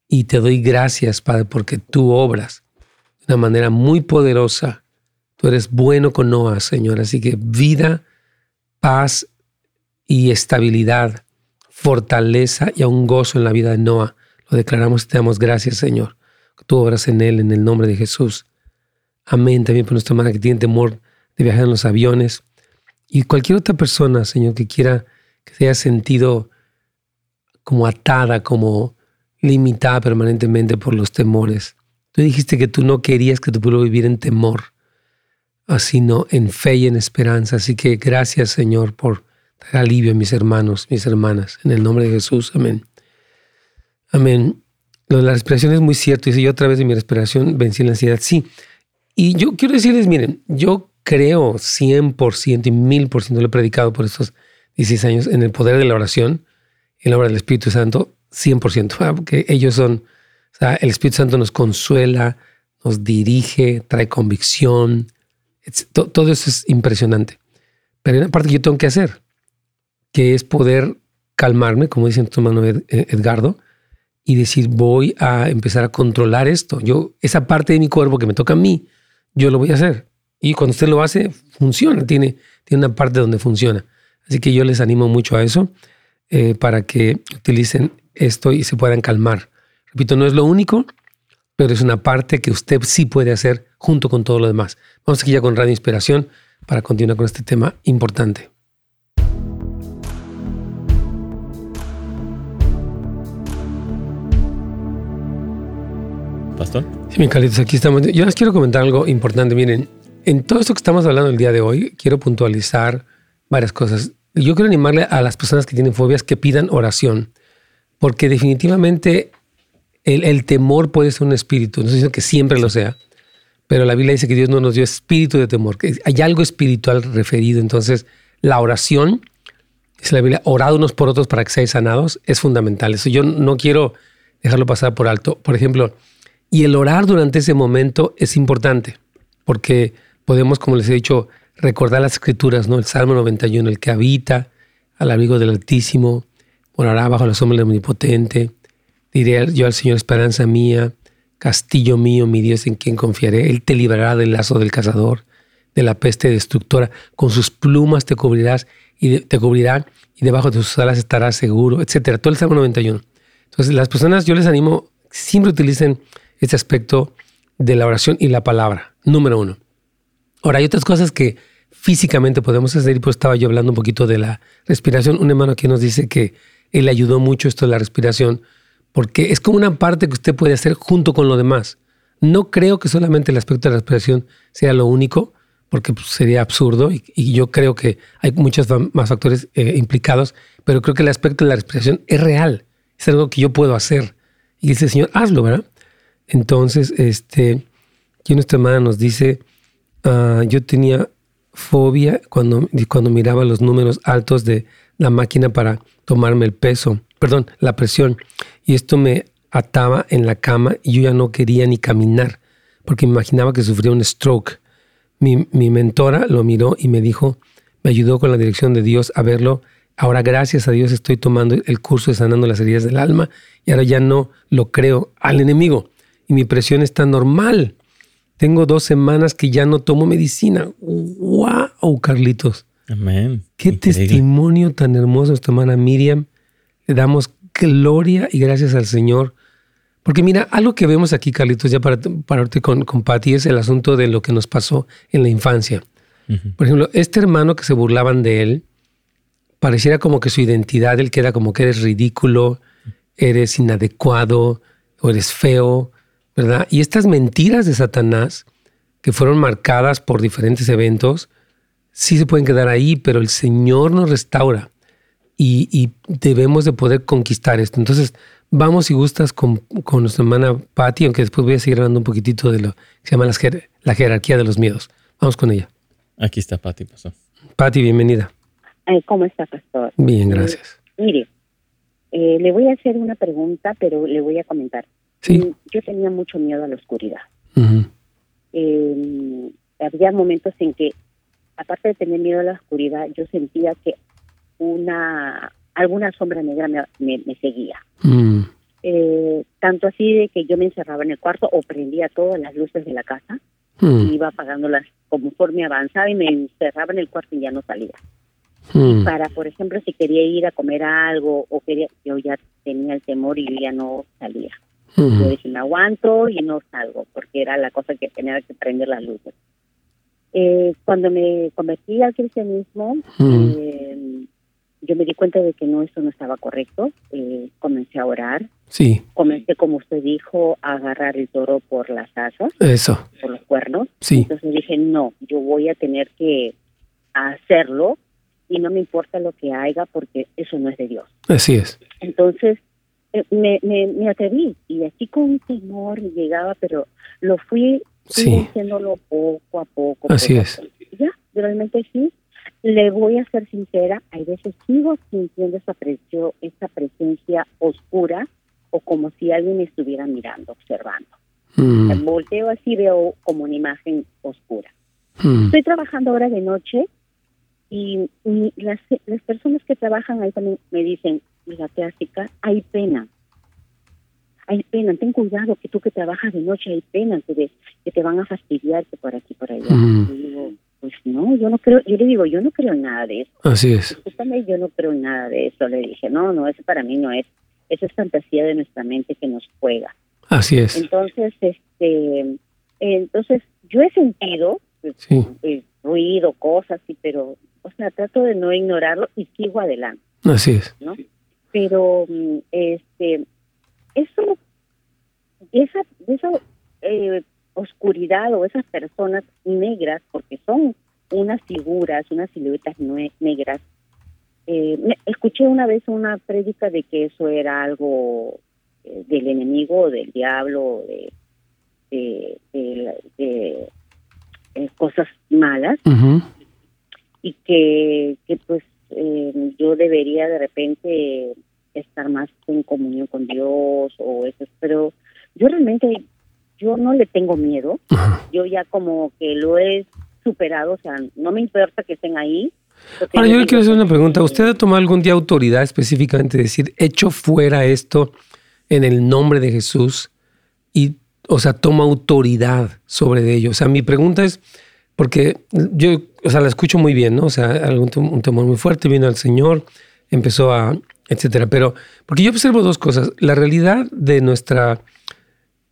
Y te doy gracias, Padre, porque tú obras de una manera muy poderosa. Tú eres bueno con Noah, Señor. Así que vida, paz y estabilidad, fortaleza y un gozo en la vida de Noah. Lo declaramos y te damos gracias, Señor. Tú obras en él en el nombre de Jesús. Amén. También por nuestra hermana que tiene temor de viajar en los aviones. Y cualquier otra persona, Señor, que quiera que se haya sentido como atada, como limitada permanentemente por los temores. Tú dijiste que tú no querías que tu pueblo viviera en temor, sino en fe y en esperanza. Así que gracias, Señor, por dar alivio a mis hermanos, mis hermanas. En el nombre de Jesús. Amén. Amén. Lo de la respiración es muy cierto. Dice yo otra vez de mi respiración vencí la ansiedad. Sí, y yo quiero decirles, miren, yo creo 100% y 1000%, lo he predicado por estos 16 años, en el poder de la oración, en la obra del Espíritu Santo, 100%, porque ellos son, o sea, el Espíritu Santo nos consuela, nos dirige, trae convicción, todo eso es impresionante. Pero hay una parte que yo tengo que hacer, que es poder calmarme, como dice tu hermano Edgardo, y decir, voy a empezar a controlar esto. Yo, esa parte de mi cuerpo que me toca a mí, yo lo voy a hacer. Y cuando usted lo hace, funciona, tiene, tiene una parte donde funciona. Así que yo les animo mucho a eso eh, para que utilicen esto y se puedan calmar. Repito, no es lo único, pero es una parte que usted sí puede hacer junto con todo lo demás. Vamos aquí ya con Radio Inspiración para continuar con este tema importante. Pastor. Sí, mi Carlitos, aquí estamos. Yo les quiero comentar algo importante. Miren, en todo esto que estamos hablando el día de hoy, quiero puntualizar varias cosas. Yo quiero animarle a las personas que tienen fobias que pidan oración, porque definitivamente el, temor puede ser un espíritu. No estoy diciendo que siempre lo sea, pero la Biblia dice que Dios no nos dio espíritu de temor, que hay algo espiritual referido. Entonces, la oración, es la Biblia, orad unos por otros para que seáis sanados, es fundamental. Eso yo no quiero dejarlo pasar por alto. Por ejemplo, y el orar durante ese momento es importante, porque podemos, como les he dicho, recordar las escrituras, ¿no? El Salmo 91, el que habita al abrigo del Altísimo, morará bajo la sombra del Omnipotente. Diré yo al Señor, esperanza mía, castillo mío, mi Dios en quien confiaré. Él te librará del lazo del cazador, de la peste destructora. Con sus plumas te cubrirás y te cubrirán y debajo de sus alas estarás seguro, etcétera. Todo el Salmo 91. Entonces, las personas, yo les animo siempre utilicen este aspecto de la oración y la palabra, número uno. Ahora, hay otras cosas que físicamente podemos hacer y pues estaba yo hablando un poquito de la respiración. Un hermano aquí nos dice que él ayudó mucho esto de la respiración porque es como una parte que usted puede hacer junto con lo demás. No creo que solamente el aspecto de la respiración sea lo único, porque pues, sería absurdo y, yo creo que hay muchos más factores eh, implicados, pero creo que el aspecto de la respiración es real, es algo que yo puedo hacer. Y dice, Señor, hazlo, ¿verdad? Entonces, este, aquí nuestra hermana nos dice, ah, yo tenía fobia cuando, cuando miraba los números altos de la máquina para tomarme el peso, perdón, la presión. Y esto me ataba en la cama y yo ya no quería ni caminar porque me imaginaba que sufría un stroke. Mi, mi, mentora lo miró y me dijo, me ayudó con la dirección de Dios a verlo. Ahora gracias a Dios estoy tomando el curso de sanando las heridas del alma y ahora ya no lo creo al enemigo y mi presión está normal. Tengo dos semanas que ya no tomo medicina. ¡Wow, Carlitos! Amén. Qué testimonio tan hermoso, nuestra hermana Miriam. Le damos gloria y gracias al Señor. Porque mira, algo que vemos aquí, Carlitos, ya para pararte con, con Patti, es el asunto de lo que nos pasó en la infancia. Por ejemplo, este hermano que se burlaban de él, pareciera como que su identidad, él queda como que eres ridículo, eres inadecuado, o eres feo, ¿verdad? Y estas mentiras de Satanás, que fueron marcadas por diferentes eventos, sí se pueden quedar ahí, pero el Señor nos restaura y, debemos de poder conquistar esto. Entonces, vamos si gustas con, con nuestra hermana Patti, aunque después voy a seguir hablando un poquitito de lo que se llama la, jerarquía de los miedos. Vamos con ella. Aquí está Patti, pasó. Patti, bienvenida. ¿Cómo está, pastor? Bien, gracias. Eh, mire, eh, le voy a hacer una pregunta, pero le voy a comentar. Sí. Mm, yo tenía mucho miedo a la oscuridad. Eh, había momentos en que, aparte de tener miedo a la oscuridad, yo sentía que una alguna sombra negra me, seguía. Mm. Eh, tanto así de que yo me encerraba en el cuarto o prendía todas las luces de la casa mm. y iba apagándolas conforme avanzaba y me encerraba en el cuarto y ya no salía. Mm. Para, por ejemplo, si quería ir a comer algo o quería, yo ya tenía el temor y yo ya no salía. Yo dije, me aguanto y no salgo, porque era la cosa que tenía que prender las luces. Eh, cuando me convertí al cristianismo, eh, yo me di cuenta de que no, eso no estaba correcto. Eh, comencé a orar. Sí. Comencé, como usted dijo, a agarrar el toro por las asas. Eso. Por los cuernos. Sí. Entonces dije, no, yo voy a tener que hacerlo y no me importa lo que haga porque eso no es de Dios. Así es. Entonces eh, me, me, me, atreví y así con temor llegaba, pero lo fui haciéndolo poco a poco. Así es. Ya, realmente sí le voy a ser sincera, hay veces sigo sintiendo esa, presión, esa presencia oscura o como si alguien me estuviera mirando, observando. Mm. Volteo así, veo como una imagen oscura. Mm. Estoy trabajando ahora de noche y, las, las personas que trabajan ahí también me dicen, la clásica, hay pena. Hay pena, ten cuidado que tú que trabajas de noche hay pena, que, que te van a fastidiar que por aquí, por allá. Mm. Y digo, pues no, yo no creo, yo le digo, yo no creo en nada de eso. Así es. Yo no creo en nada de eso. Le dije, no, no, eso para mí no es, eso es fantasía de nuestra mente que nos juega. Así es. Entonces, este, entonces yo he sentido pues, eh, ruido, cosas, sí, pero, o sea, trato de no ignorarlo y sigo adelante. Así es. ¿no? Pero, mm, este, eso, esa, esa eh, oscuridad o esas personas negras, porque son unas figuras, unas siluetas negras. Eh, escuché una vez una prédica de que eso era algo eh, del enemigo, del diablo, de, de, eh, cosas malas y que, que pues yo debería de repente estar más en comunión con Dios o eso, pero yo realmente yo no le tengo miedo. Yo ya como que lo he superado, o sea, no me importa que estén ahí. Ahora, yo le quiero hacer una pregunta. ¿Usted ha tomado algún día autoridad específicamente, decir, hecho fuera esto en el nombre de Jesús? Y, o sea, toma autoridad sobre ello. O sea, mi pregunta es, porque yo, o sea, la escucho muy bien, ¿no? O sea, algún, un temor muy fuerte, vino al Señor, empezó a, etcétera. Pero, porque yo observo dos cosas. La realidad de nuestra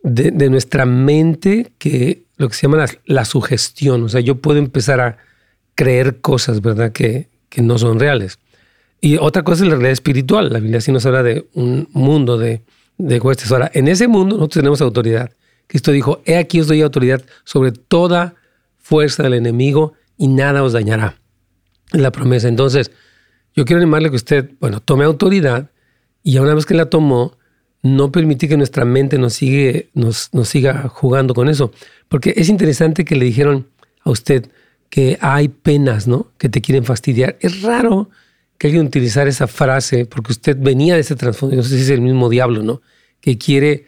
de, nuestra mente que lo que se llama la, sugestión. O sea, yo puedo empezar a creer cosas, ¿verdad? Que, que no son reales. Y otra cosa es la realidad espiritual. La Biblia sí nos habla de un mundo de, de huestes. Ahora, en ese mundo nosotros tenemos autoridad. Cristo dijo, he aquí os doy autoridad sobre toda fuerza del enemigo y nada os dañará. Es la promesa. Entonces, yo quiero animarle que usted, bueno, tome autoridad y una vez que la tomó, no permitir que nuestra mente nos, sigue, nos, nos siga jugando con eso. Porque es interesante que le dijeron a usted que hay penas, ¿no? Que te quieren fastidiar. Es raro que alguien utilizar esa frase porque usted venía de ese trasfondo, no sé si es el mismo diablo, ¿no? Que quiere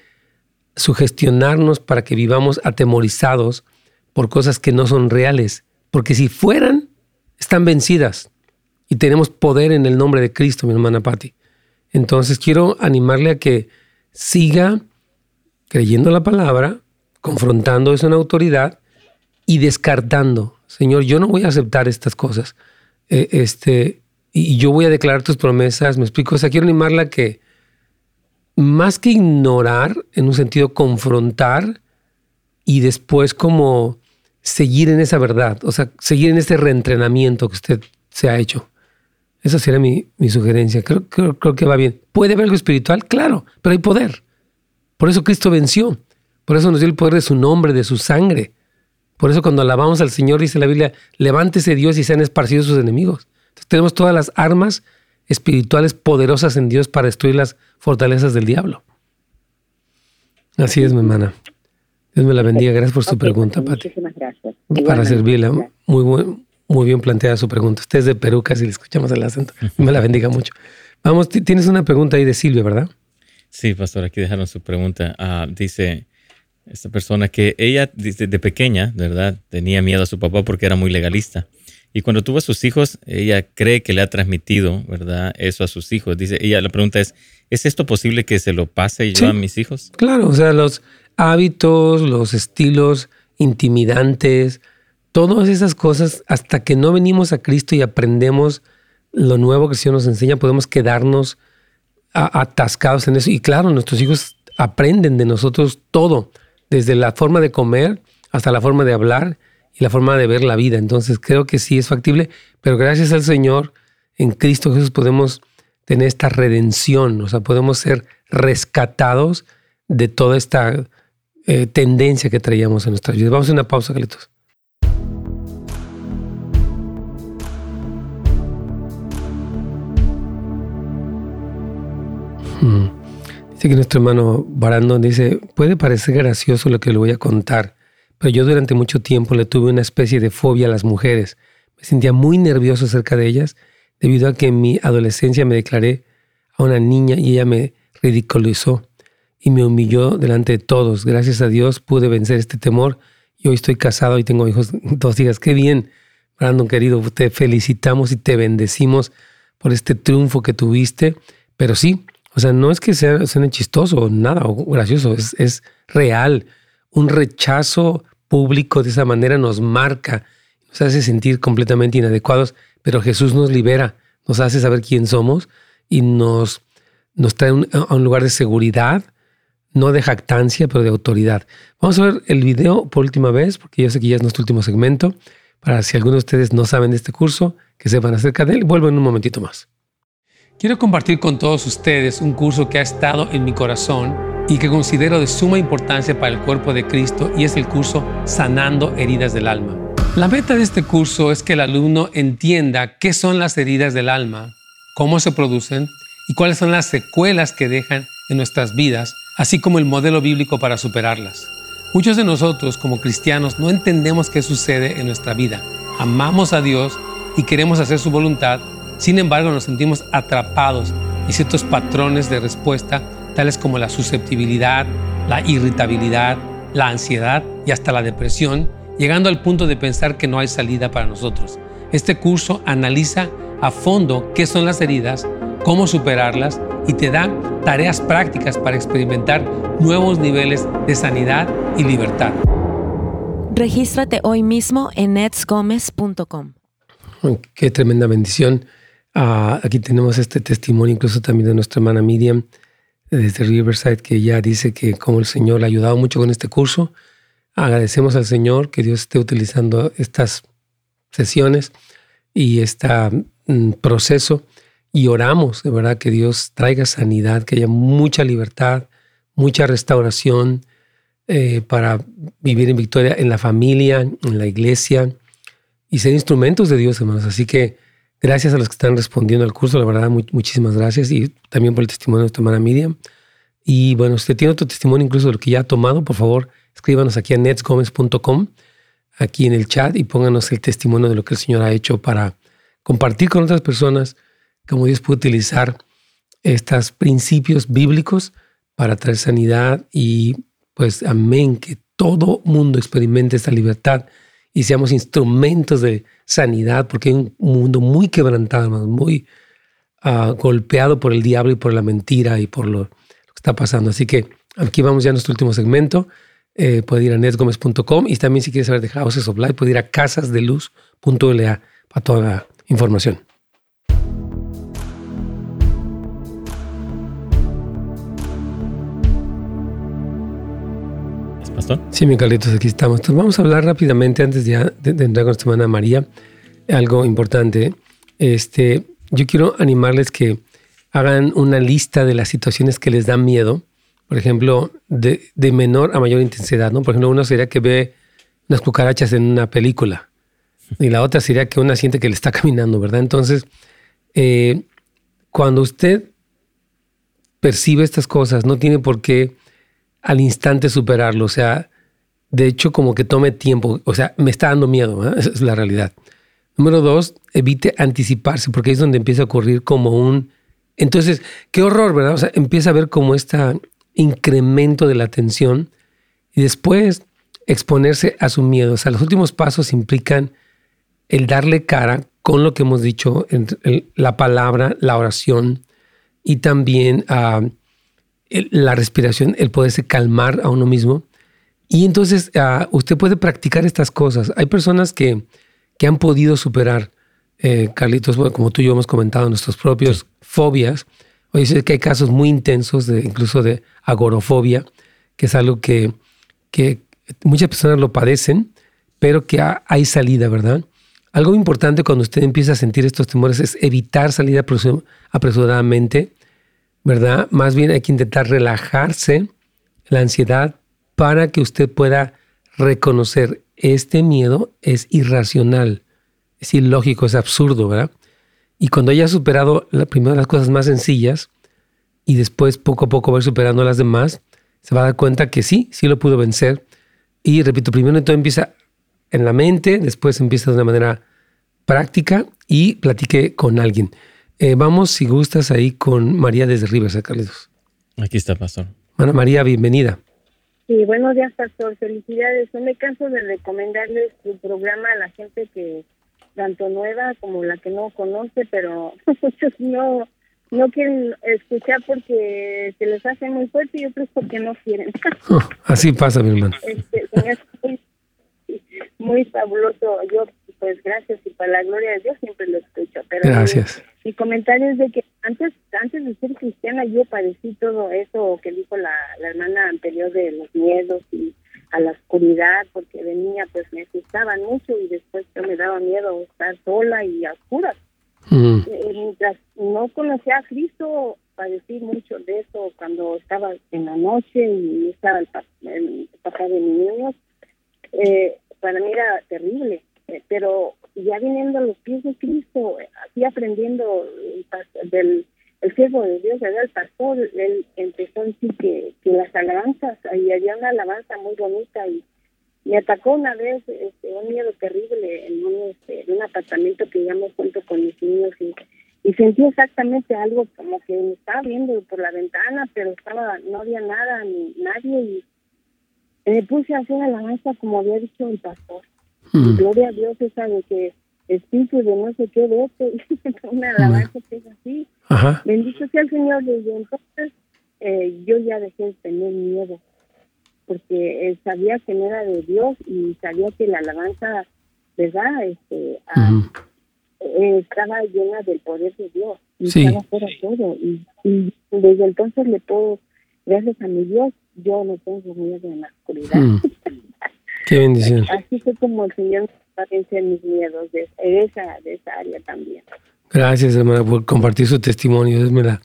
sugestionarnos para que vivamos atemorizados por cosas que no son reales. Porque si fueran, están vencidas. Y tenemos poder en el nombre de Cristo, mi hermana Patti. Entonces quiero animarle a que siga creyendo la palabra, confrontando eso en autoridad y descartando. Señor, yo no voy a aceptar estas cosas. Eh, este, y yo voy a declarar tus promesas. Me explico. O sea, quiero animarla que más que ignorar, en un sentido confrontar y después como seguir en esa verdad, o sea, seguir en ese reentrenamiento que usted se ha hecho. Esa sería mi, sugerencia. Creo, creo, que va bien. ¿Puede haber algo espiritual? Claro, pero hay poder. Por eso Cristo venció. Por eso nos dio el poder de su nombre, de su sangre. Por eso cuando alabamos al Señor, dice la Biblia, levántese Dios y sean esparcidos sus enemigos. Entonces tenemos todas las armas espirituales poderosas en Dios para destruir las fortalezas del diablo. Así es, mi hermana. Dios me la bendiga. Gracias por su pregunta, Pati. Muchísimas gracias. Para servirle. Muy, buen, muy bien planteada su pregunta. Usted es de Perú, casi le escuchamos el acento. Me la bendiga mucho. Vamos, tienes una pregunta ahí de Silvia, ¿verdad? Sí, pastor, aquí dejaron su pregunta. Ah, dice esta persona que ella desde de pequeña, ¿verdad? Tenía miedo a su papá porque era muy legalista. Y cuando tuvo a sus hijos, ella cree que le ha transmitido, ¿verdad? Eso a sus hijos. Dice, ella, la pregunta es, ¿es esto posible que se lo pase yo a mis hijos? Claro, o sea, los hábitos, los estilos intimidantes, todas esas cosas, hasta que no venimos a Cristo y aprendemos lo nuevo que el Señor nos enseña, podemos quedarnos atascados en eso. Y claro, nuestros hijos aprenden de nosotros todo, desde la forma de comer hasta la forma de hablar y la forma de ver la vida. Entonces creo que sí es factible, pero gracias al Señor, en Cristo Jesús podemos tener esta redención, o sea, podemos ser rescatados de toda esta eh, tendencia que traíamos en nuestras vidas. Vamos a una pausa, Carlitos. Mm. Dice que nuestro hermano Brandon dice, puede parecer gracioso lo que le voy a contar, pero yo durante mucho tiempo le tuve una especie de fobia a las mujeres. Me sentía muy nervioso acerca de ellas debido a que en mi adolescencia me declaré a una niña y ella me ridiculizó y me humilló delante de todos. Gracias a Dios pude vencer este temor y hoy estoy casado y tengo hijos, dos hijas. Qué bien, Brandon querido, te felicitamos y te bendecimos por este triunfo que tuviste. Pero sí, o sea, no es que sea, chistoso o nada, o gracioso, es, es real. Un rechazo público de esa manera nos marca, nos hace sentir completamente inadecuados, pero Jesús nos libera, nos hace saber quién somos y nos, nos trae a un lugar de seguridad, no de jactancia, pero de autoridad. Vamos a ver el video por última vez, porque yo sé que ya es nuestro último segmento, para si algunos de ustedes no saben de este curso, que sepan acerca de él. Vuelvo en un momentito más. Quiero compartir con todos ustedes un curso que ha estado en mi corazón y que considero de suma importancia para el cuerpo de Cristo y es el curso Sanando Heridas del Alma. La meta de este curso es que el alumno entienda qué son las heridas del alma, cómo se producen y cuáles son las secuelas que dejan en nuestras vidas, así como el modelo bíblico para superarlas. Muchos de nosotros como cristianos no entendemos qué sucede en nuestra vida. Amamos a Dios y queremos hacer su voluntad, sin embargo, nos sentimos atrapados en ciertos patrones de respuesta, tales como la susceptibilidad, la irritabilidad, la ansiedad y hasta la depresión, llegando al punto de pensar que no hay salida para nosotros. Este curso analiza a fondo qué son las heridas, cómo superarlas y te da tareas prácticas para experimentar nuevos niveles de sanidad y libertad. Regístrate hoy mismo en netsgomez.com. Qué tremenda bendición. Ah, aquí tenemos este testimonio incluso también de nuestra hermana Miriam, desde Riverside que ya dice que como el Señor le ha ayudado mucho con este curso. Agradecemos al Señor que Dios esté utilizando estas sesiones y este proceso y oramos de verdad que Dios traiga sanidad, que haya mucha libertad, mucha restauración eh, para vivir en victoria en la familia, en la iglesia y ser instrumentos de Dios, hermanos. Así que gracias a los que están respondiendo al curso, la verdad, muchísimas gracias y también por el testimonio de tu hermana Miriam. Y bueno, usted tiene otro testimonio incluso de lo que ya ha tomado, por favor, escríbanos aquí a netsgomez.com, aquí en el chat y pónganos el testimonio de lo que el Señor ha hecho para compartir con otras personas cómo Dios puede utilizar estos principios bíblicos para traer sanidad y pues amén, que todo mundo experimente esta libertad y seamos instrumentos de sanidad, porque hay un mundo muy quebrantado, muy ah, golpeado por el diablo y por la mentira y por lo, que está pasando. Así que aquí vamos ya a nuestro último segmento. Eh, puede ir a netgomez.com y también si quieres saber de Houses of Light, puede ir a casasdeluz.la para toda la información. Sí, mi Carlitos, aquí estamos. Entonces, vamos a hablar rápidamente antes de, entrar con esta semana María, algo importante. Este, yo quiero animarles que hagan una lista de las situaciones que les dan miedo, por ejemplo, de, de menor a mayor intensidad, ¿no? Por ejemplo, uno sería que ve unas cucarachas en una película y la otra sería que una siente que le está caminando, ¿verdad? Entonces, eh, cuando usted percibe estas cosas, no tiene por qué al instante superarlo. O sea, de hecho, como que tome tiempo. O sea, me está dando miedo. ¿eh? Esa es la realidad. Número dos, evite anticiparse, porque ahí es donde empieza a ocurrir como un. Entonces, qué horror, ¿verdad? O sea, empieza a ver como este incremento de la tensión y después exponerse a su miedo. O sea, los últimos pasos implican el darle cara con lo que hemos dicho, la palabra, la oración y también la respiración, el poderse calmar a uno mismo. Y entonces ah, usted puede practicar estas cosas. Hay personas que, que han podido superar, eh, Carlitos, como tú y yo hemos comentado, nuestros propios fobias. Oye, sé que hay casos muy intensos, de, incluso de agorofobia, que es algo que, que muchas personas lo padecen, pero que hay salida, ¿verdad? Algo importante cuando usted empieza a sentir estos temores es evitar salir apresuradamente ¿verdad? Más bien hay que intentar relajarse la ansiedad para que usted pueda reconocer este miedo es irracional, es ilógico, es absurdo, ¿verdad? Y cuando haya superado de las cosas más sencillas y después poco a poco va superando las demás, se va a dar cuenta que sí, sí lo pudo vencer. Y repito, primero todo empieza en la mente, después empieza de una manera práctica y platique con alguien. Eh, vamos, si gustas, ahí con María desde Rivas, Carlitos. Aquí está, Pastor. Ana María, bienvenida. Sí, buenos días, Pastor. Felicidades. No me canso de recomendarles su programa a la gente que, tanto nueva como la que no conoce, pero muchos no no quieren escuchar porque se les hace muy fuerte y otros porque no quieren. Oh, así pasa, mi hermano. Este, es muy, muy fabuloso. Yo, pues gracias y para la gloria de Dios siempre lo escucho. Pero gracias mi comentario es de que antes antes de ser cristiana yo padecí todo eso que dijo la, la hermana anterior de los miedos y a la oscuridad porque de niña pues me asustaban mucho y después yo me daba miedo estar sola y a oscuras mm. eh, mientras no conocía a Cristo padecí mucho de eso cuando estaba en la noche y estaba el, el papá de mis niños eh, para mí era terrible eh, pero ya viniendo a los pies de Cristo, así aprendiendo del el siervo de Dios, el pastor, él empezó a decir que, que las alabanzas, ahí había una alabanza muy bonita y me atacó una vez este, un miedo terrible en un, este, un apartamento que me cuento con mis niños y, y sentí exactamente algo como que me estaba viendo por la ventana, pero estaba no había nada ni nadie y me puse a hacer alabanza como había dicho el pastor Mm. Gloria a Dios esa de que espíritu de no sé qué de esto, una alabanza que es así. Bendito sea el Señor. Y entonces eh, yo ya dejé de tener miedo, porque eh, sabía que no era de Dios y sabía que la alabanza, ¿verdad? Este, ah, eh, estaba llena del poder de Dios. y estaba fuera todo. Y, desde entonces le puedo, gracias a mi Dios, yo no tengo miedo en la oscuridad. Mm. Qué bendición. Así fue como el Señor en mis miedos de, esa, de esa área también. Gracias, hermana, por compartir su testimonio. Dios me la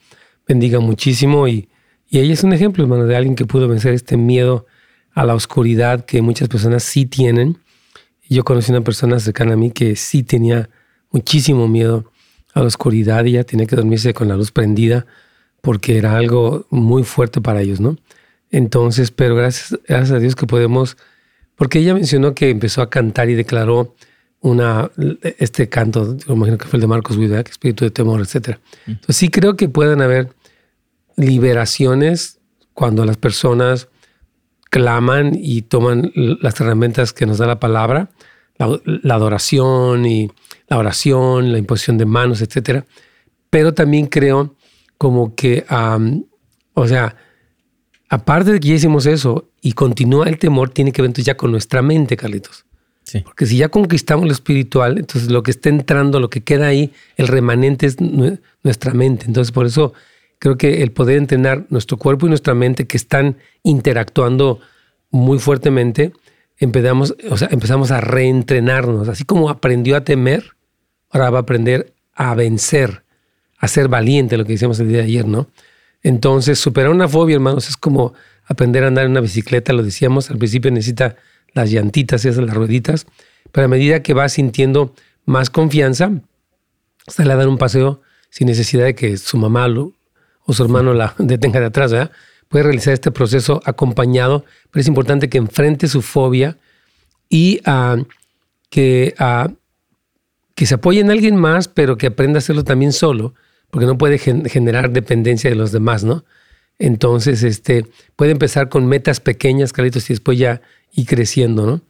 bendiga muchísimo. Y, y ella es un ejemplo, hermano, de alguien que pudo vencer este miedo a la oscuridad que muchas personas sí tienen. Yo conocí una persona cercana a mí que sí tenía muchísimo miedo a la oscuridad y ella tenía que dormirse con la luz prendida porque era algo muy fuerte para ellos, ¿no? Entonces, pero gracias, gracias a Dios que podemos, porque ella mencionó que empezó a cantar y declaró una, este canto, yo imagino que fue el de Marcos que espíritu de temor, etc. Entonces sí creo que pueden haber liberaciones cuando las personas claman y toman las herramientas que nos da la palabra, la, adoración y la oración, la imposición de manos, etc. Pero también creo como que, o sea, aparte de que ya hicimos eso y continúa el temor, tiene que ver entonces ya con nuestra mente, Carlitos. Sí. Porque si ya conquistamos lo espiritual, entonces lo que está entrando, lo que queda ahí, el remanente es nuestra mente. Entonces, por eso creo que el poder entrenar nuestro cuerpo y nuestra mente que están interactuando muy fuertemente, empezamos, o sea, empezamos a reentrenarnos. Así como aprendió a temer, ahora va a aprender a vencer, a ser valiente, lo que decíamos el día de ayer, ¿no? Entonces, superar una fobia, hermanos, es como aprender a andar en una bicicleta, lo decíamos, al principio necesita las llantitas esas las rueditas, pero a medida que va sintiendo más confianza, sale a dar un paseo sin necesidad de que su mamá lo, o su hermano la detenga de atrás, ¿verdad? Puede realizar este proceso acompañado, pero es importante que enfrente su fobia y uh, que, uh, que se apoye en alguien más, pero que aprenda a hacerlo también solo, porque no puede generar dependencia de los demás, ¿no? Entonces, este, puede empezar con metas pequeñas, Carlitos, y después ya ir creciendo, ¿no?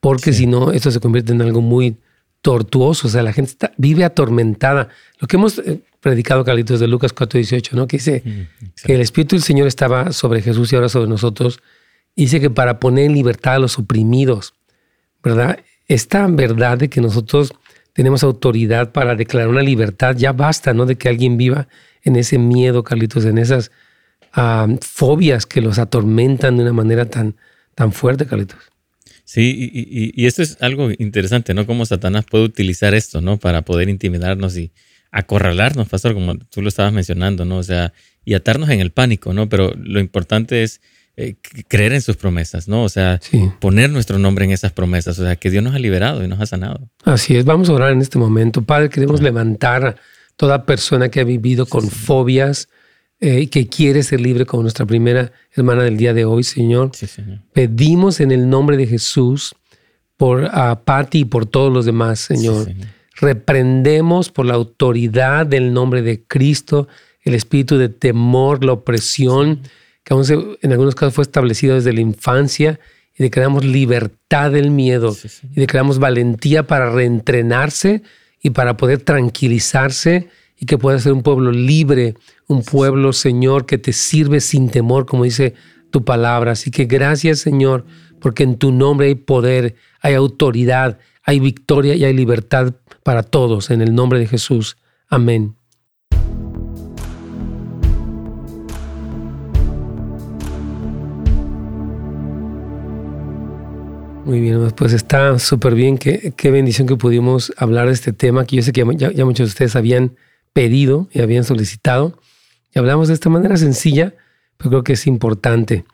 Porque si no, esto se convierte en algo muy tortuoso, o sea, la gente está, vive atormentada. Lo que hemos eh, predicado, Carlitos, de Lucas 4.18, ¿no? Que dice que el Espíritu del Señor estaba sobre Jesús y ahora sobre nosotros. Dice que para poner en libertad a los oprimidos, ¿verdad? Esta verdad de que nosotros tenemos autoridad para declarar una libertad, ya basta, ¿no? De que alguien viva en ese miedo, Carlitos, en esas fobias que los atormentan de una manera tan, tan fuerte, Carlitos. Sí, y, y, esto es algo interesante, ¿no? Cómo Satanás puede utilizar esto, ¿no? Para poder intimidarnos y, acorralarnos, pastor, como tú lo estabas mencionando, ¿no? O sea, y atarnos en el pánico, ¿no? Pero lo importante es eh, creer en sus promesas, ¿no? O sea, poner nuestro nombre en esas promesas, o sea, que Dios nos ha liberado y nos ha sanado. Así es, vamos a orar en este momento. Padre, queremos levantar a toda persona que ha vivido con fobias eh, que quiere ser libre como nuestra primera hermana del día de hoy, Señor. señor. Pedimos en el nombre de Jesús por a Patti y por todos los demás, señor. señor Reprendemos por la autoridad del nombre de Cristo el espíritu de temor, la opresión, que aún en algunos casos fue establecido desde la infancia, y declaramos libertad del miedo, y declaramos valentía para reentrenarse y para poder tranquilizarse y que pueda ser un pueblo libre, un pueblo, Señor, que te sirve sin temor, como dice tu palabra. Así que gracias, Señor, porque en tu nombre hay poder, hay autoridad, hay victoria y hay libertad para todos en el nombre de Jesús. Amén. Muy bien, pues está súper bien. Qué, qué, bendición que pudimos hablar de este tema, que yo sé que ya, muchos de ustedes habían pedido y habían solicitado. Hablamos de esta manera sencilla, pero creo que es importante.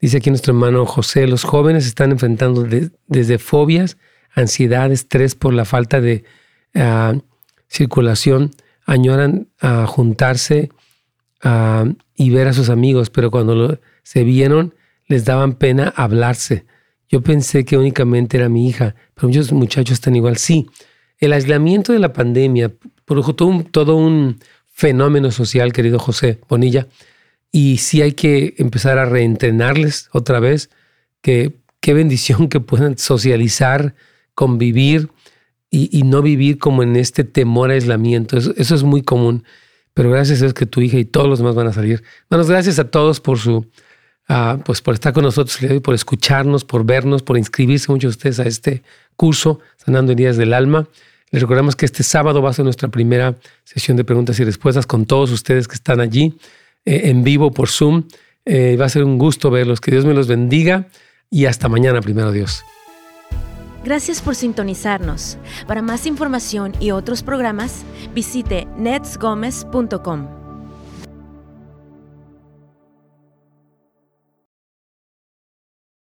Dice aquí nuestro hermano José, los jóvenes están enfrentando desde fobias, ansiedad, estrés por la falta de circulación, añoran a juntarse y ver a sus amigos, pero cuando se vieron les daban pena hablarse. Yo pensé que únicamente era mi hija, pero muchos muchachos están igual. Sí, el aislamiento de la pandemia produjo todo un, todo un fenómeno social, querido José Bonilla, y sí hay que empezar a reentrenarles otra vez, que qué bendición que puedan socializar, convivir, y, no vivir como en este temor aislamiento. Eso, es muy común. Pero gracias a Dios que tu hija y todos los demás van a salir. Manos, gracias a todos por su, uh, pues por estar con nosotros por escucharnos, por vernos, por inscribirse muchos de ustedes a este curso, Sanando Heridas del Alma. Les recordamos que este sábado va a ser nuestra primera sesión de preguntas y respuestas con todos ustedes que están allí eh, en vivo por Zoom. Eh, va a ser un gusto verlos. Que Dios me los bendiga y hasta mañana, primero Dios. Gracias por sintonizarnos. Para más información y otros programas, visite netsgomez.com.